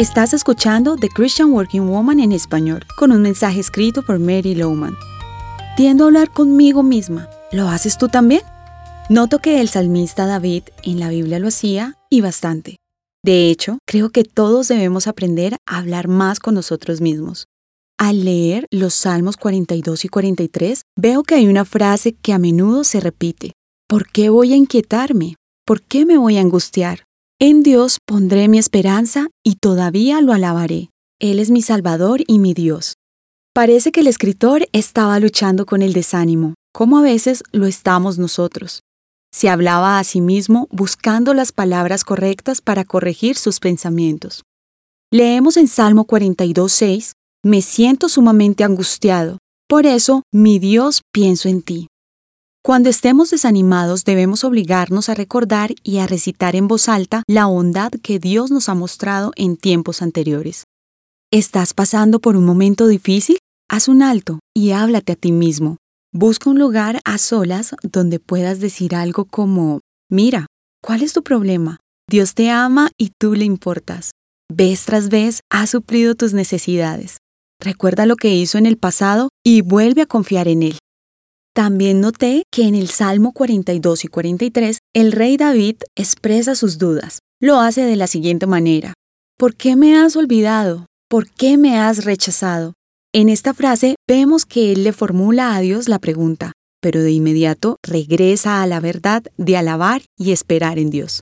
Estás escuchando The Christian Working Woman en español, con un mensaje escrito por Mary Lowman. Tiendo a hablar conmigo misma. ¿Lo haces tú también? Noto que el salmista David en la Biblia lo hacía y bastante. De hecho, creo que todos debemos aprender a hablar más con nosotros mismos. Al leer los Salmos 42 y 43, veo que hay una frase que a menudo se repite. ¿Por qué voy a inquietarme? ¿Por qué me voy a angustiar? En Dios pondré mi esperanza y todavía lo alabaré. Él es mi Salvador y mi Dios. Parece que el escritor estaba luchando con el desánimo, como a veces lo estamos nosotros. Se hablaba a sí mismo buscando las palabras correctas para corregir sus pensamientos. Leemos en Salmo 42.6, Me siento sumamente angustiado, por eso, mi Dios, pienso en ti. Cuando estemos desanimados debemos obligarnos a recordar y a recitar en voz alta la bondad que Dios nos ha mostrado en tiempos anteriores. ¿Estás pasando por un momento difícil? Haz un alto y háblate a ti mismo. Busca un lugar a solas donde puedas decir algo como, mira, ¿cuál es tu problema? Dios te ama y tú le importas. Vez tras vez ha suplido tus necesidades. Recuerda lo que hizo en el pasado y vuelve a confiar en Él. También noté que en el Salmo 42 y 43 el rey David expresa sus dudas. Lo hace de la siguiente manera. ¿Por qué me has olvidado? ¿Por qué me has rechazado? En esta frase vemos que él le formula a Dios la pregunta, pero de inmediato regresa a la verdad de alabar y esperar en Dios.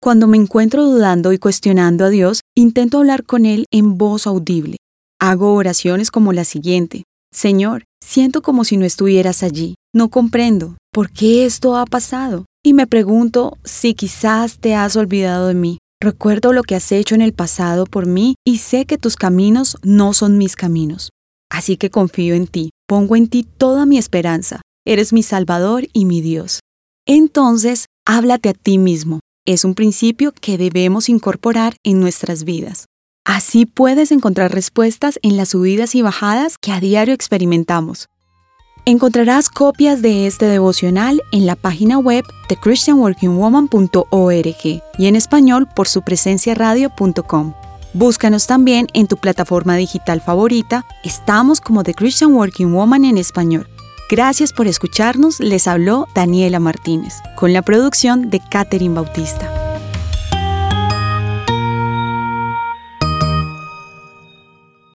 Cuando me encuentro dudando y cuestionando a Dios, intento hablar con Él en voz audible. Hago oraciones como la siguiente. Señor, siento como si no estuvieras allí. No comprendo por qué esto ha pasado. Y me pregunto si quizás te has olvidado de mí. Recuerdo lo que has hecho en el pasado por mí y sé que tus caminos no son mis caminos. Así que confío en ti, pongo en ti toda mi esperanza. Eres mi Salvador y mi Dios. Entonces, háblate a ti mismo. Es un principio que debemos incorporar en nuestras vidas. Así puedes encontrar respuestas en las subidas y bajadas que a diario experimentamos. Encontrarás copias de este devocional en la página web de christianworkingwoman.org y en español por su presencia radio.com. Búscanos también en tu plataforma digital favorita. Estamos como The Christian Working Woman en español. Gracias por escucharnos. Les habló Daniela Martínez, con la producción de Catherine Bautista.